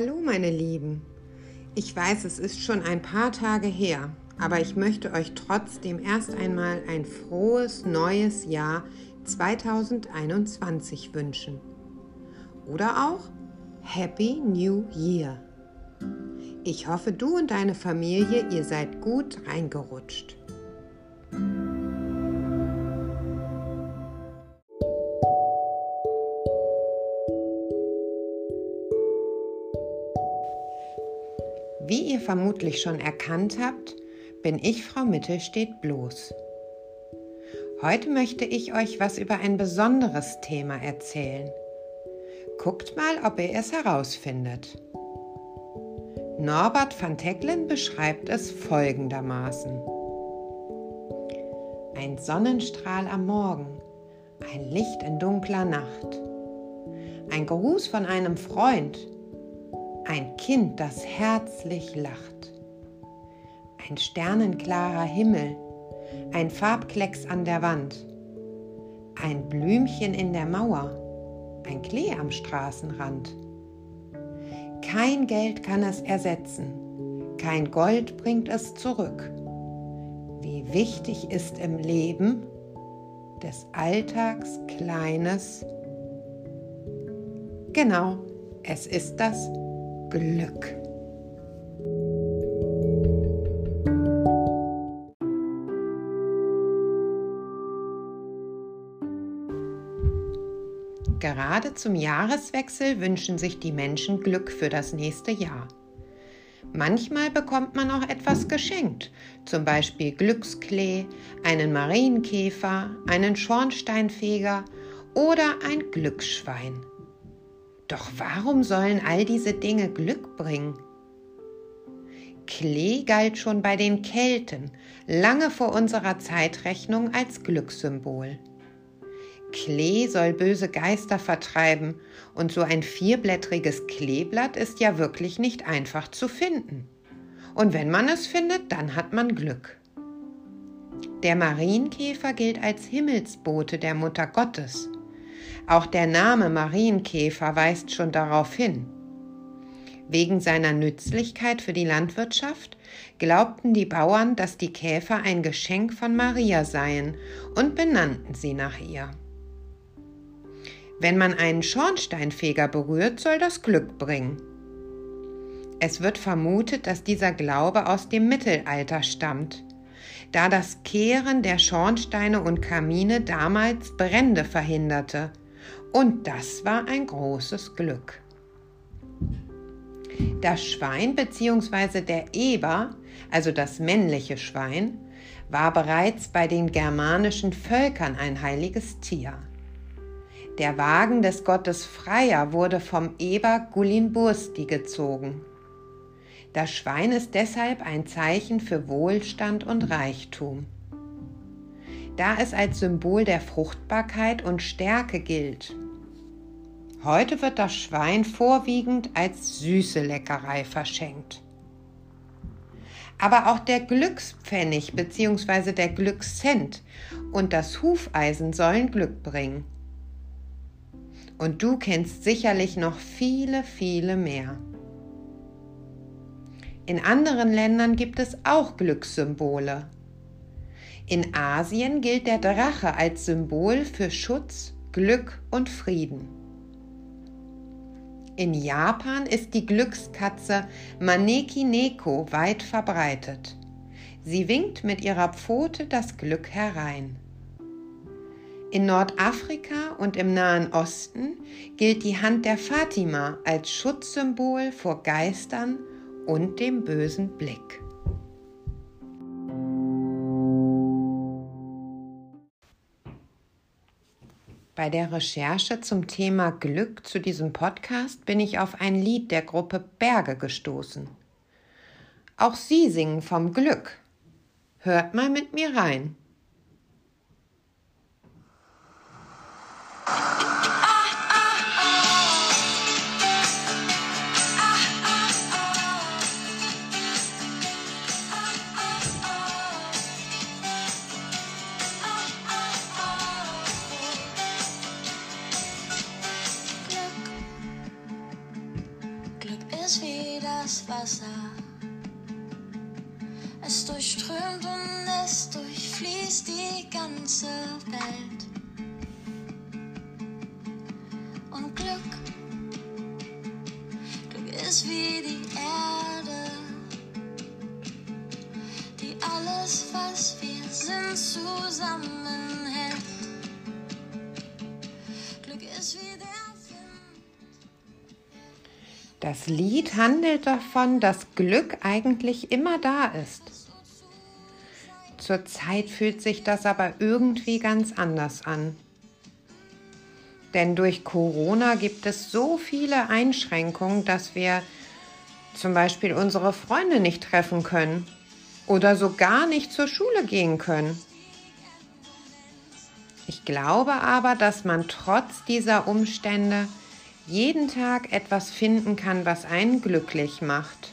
Hallo meine Lieben. Ich weiß, es ist schon ein paar Tage her, aber ich möchte euch trotzdem erst einmal ein frohes neues Jahr 2021 wünschen. Oder auch Happy New Year. Ich hoffe, du und deine Familie, ihr seid gut reingerutscht. Wie ihr vermutlich schon erkannt habt, bin ich Frau Mittelstedt bloß. Heute möchte ich euch was über ein besonderes Thema erzählen. Guckt mal, ob ihr es herausfindet. Norbert van Tecklen beschreibt es folgendermaßen. Ein Sonnenstrahl am Morgen, ein Licht in dunkler Nacht, ein Gruß von einem Freund, ein Kind, das herzlich lacht. Ein sternenklarer Himmel, ein Farbklecks an der Wand, ein Blümchen in der Mauer, ein Klee am Straßenrand. Kein Geld kann es ersetzen, kein Gold bringt es zurück. Wie wichtig ist im Leben des Alltags Kleines? Genau, es ist das Glück. Gerade zum Jahreswechsel wünschen sich die Menschen Glück für das nächste Jahr. Manchmal bekommt man auch etwas geschenkt, zum Beispiel Glücksklee, einen Marienkäfer, einen Schornsteinfeger oder ein Glücksschwein. Doch warum sollen all diese Dinge Glück bringen? Klee galt schon bei den Kelten lange vor unserer Zeitrechnung als Glückssymbol. Klee soll böse Geister vertreiben und so ein vierblättriges Kleeblatt ist ja wirklich nicht einfach zu finden. Und wenn man es findet, dann hat man Glück. Der Marienkäfer gilt als Himmelsbote der Mutter Gottes auch der Name Marienkäfer weist schon darauf hin. Wegen seiner Nützlichkeit für die Landwirtschaft glaubten die Bauern, dass die Käfer ein Geschenk von Maria seien und benannten sie nach ihr. Wenn man einen Schornsteinfeger berührt, soll das Glück bringen. Es wird vermutet, dass dieser Glaube aus dem Mittelalter stammt, da das Kehren der Schornsteine und Kamine damals Brände verhinderte und das war ein großes Glück. Das Schwein bzw. der Eber, also das männliche Schwein, war bereits bei den germanischen Völkern ein heiliges Tier. Der Wagen des Gottes Freier wurde vom Eber Gullinbursti gezogen. Das Schwein ist deshalb ein Zeichen für Wohlstand und Reichtum da es als Symbol der Fruchtbarkeit und Stärke gilt. Heute wird das Schwein vorwiegend als süße Leckerei verschenkt. Aber auch der Glückspfennig bzw. der Glückscent und das Hufeisen sollen Glück bringen. Und du kennst sicherlich noch viele, viele mehr. In anderen Ländern gibt es auch Glückssymbole. In Asien gilt der Drache als Symbol für Schutz, Glück und Frieden. In Japan ist die Glückskatze Maneki Neko weit verbreitet. Sie winkt mit ihrer Pfote das Glück herein. In Nordafrika und im Nahen Osten gilt die Hand der Fatima als Schutzsymbol vor Geistern und dem bösen Blick. Bei der Recherche zum Thema Glück zu diesem Podcast bin ich auf ein Lied der Gruppe Berge gestoßen. Auch sie singen vom Glück. Hört mal mit mir rein. Es durchströmt und es durchfließt die ganze Welt. Und Glück, Glück ist wie die Erde, die alles, was wir sind, zusammenhält. Glück ist wie der Das Lied handelt davon, dass Glück eigentlich immer da ist. Zurzeit fühlt sich das aber irgendwie ganz anders an. Denn durch Corona gibt es so viele Einschränkungen, dass wir zum Beispiel unsere Freunde nicht treffen können oder so gar nicht zur Schule gehen können. Ich glaube aber, dass man trotz dieser Umstände jeden Tag etwas finden kann, was einen glücklich macht.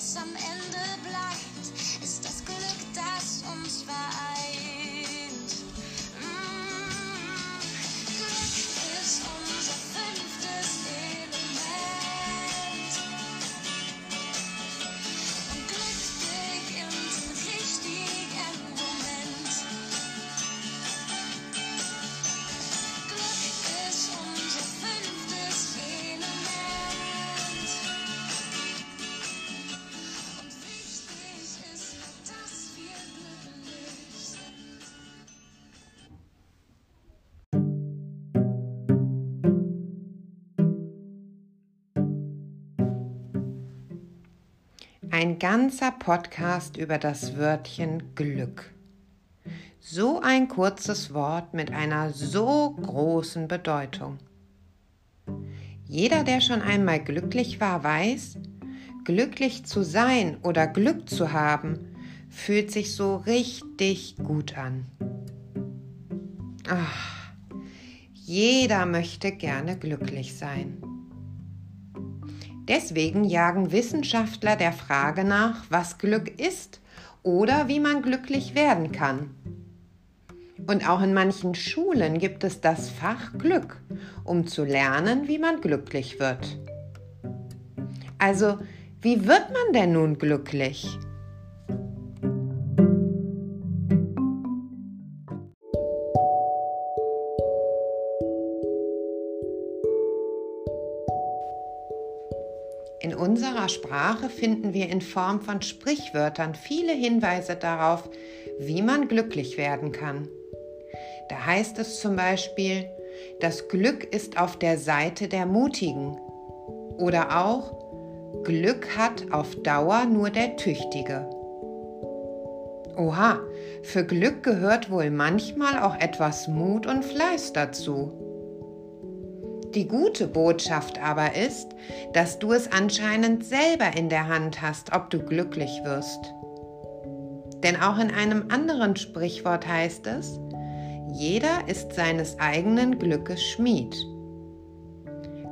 was am Ende bleibt, ist das Glück, das uns vereint. Ein ganzer Podcast über das Wörtchen Glück. So ein kurzes Wort mit einer so großen Bedeutung. Jeder, der schon einmal glücklich war, weiß, glücklich zu sein oder Glück zu haben, fühlt sich so richtig gut an. Ach, jeder möchte gerne glücklich sein. Deswegen jagen Wissenschaftler der Frage nach, was Glück ist oder wie man glücklich werden kann. Und auch in manchen Schulen gibt es das Fach Glück, um zu lernen, wie man glücklich wird. Also, wie wird man denn nun glücklich? Unserer Sprache finden wir in Form von Sprichwörtern viele Hinweise darauf, wie man glücklich werden kann. Da heißt es zum Beispiel, das Glück ist auf der Seite der Mutigen. Oder auch, Glück hat auf Dauer nur der Tüchtige. Oha, für Glück gehört wohl manchmal auch etwas Mut und Fleiß dazu. Die gute Botschaft aber ist, dass du es anscheinend selber in der Hand hast, ob du glücklich wirst. Denn auch in einem anderen Sprichwort heißt es, jeder ist seines eigenen Glückes Schmied.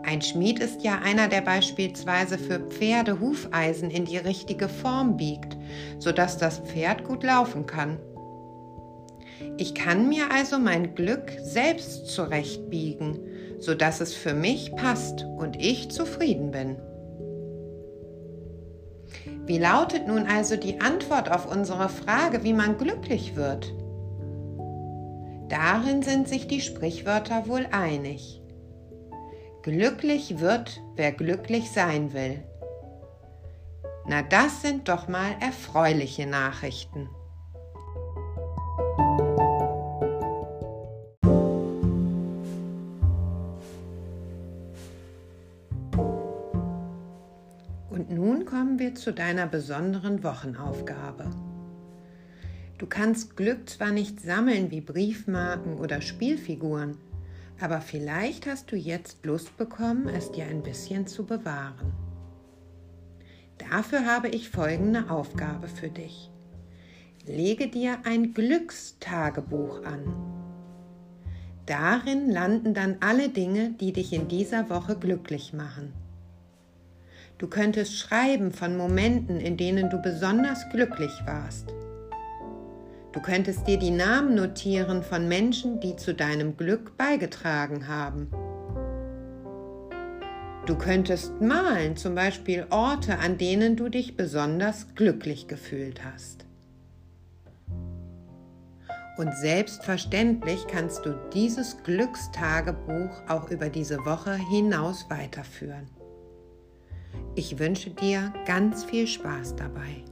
Ein Schmied ist ja einer, der beispielsweise für Pferde Hufeisen in die richtige Form biegt, sodass das Pferd gut laufen kann. Ich kann mir also mein Glück selbst zurechtbiegen sodass es für mich passt und ich zufrieden bin. Wie lautet nun also die Antwort auf unsere Frage, wie man glücklich wird? Darin sind sich die Sprichwörter wohl einig. Glücklich wird, wer glücklich sein will. Na, das sind doch mal erfreuliche Nachrichten. Zu deiner besonderen Wochenaufgabe. Du kannst Glück zwar nicht sammeln wie Briefmarken oder Spielfiguren, aber vielleicht hast du jetzt Lust bekommen, es dir ein bisschen zu bewahren. Dafür habe ich folgende Aufgabe für dich. Lege dir ein Glückstagebuch an. Darin landen dann alle Dinge, die dich in dieser Woche glücklich machen. Du könntest schreiben von Momenten, in denen du besonders glücklich warst. Du könntest dir die Namen notieren von Menschen, die zu deinem Glück beigetragen haben. Du könntest malen, zum Beispiel Orte, an denen du dich besonders glücklich gefühlt hast. Und selbstverständlich kannst du dieses Glückstagebuch auch über diese Woche hinaus weiterführen. Ich wünsche dir ganz viel Spaß dabei.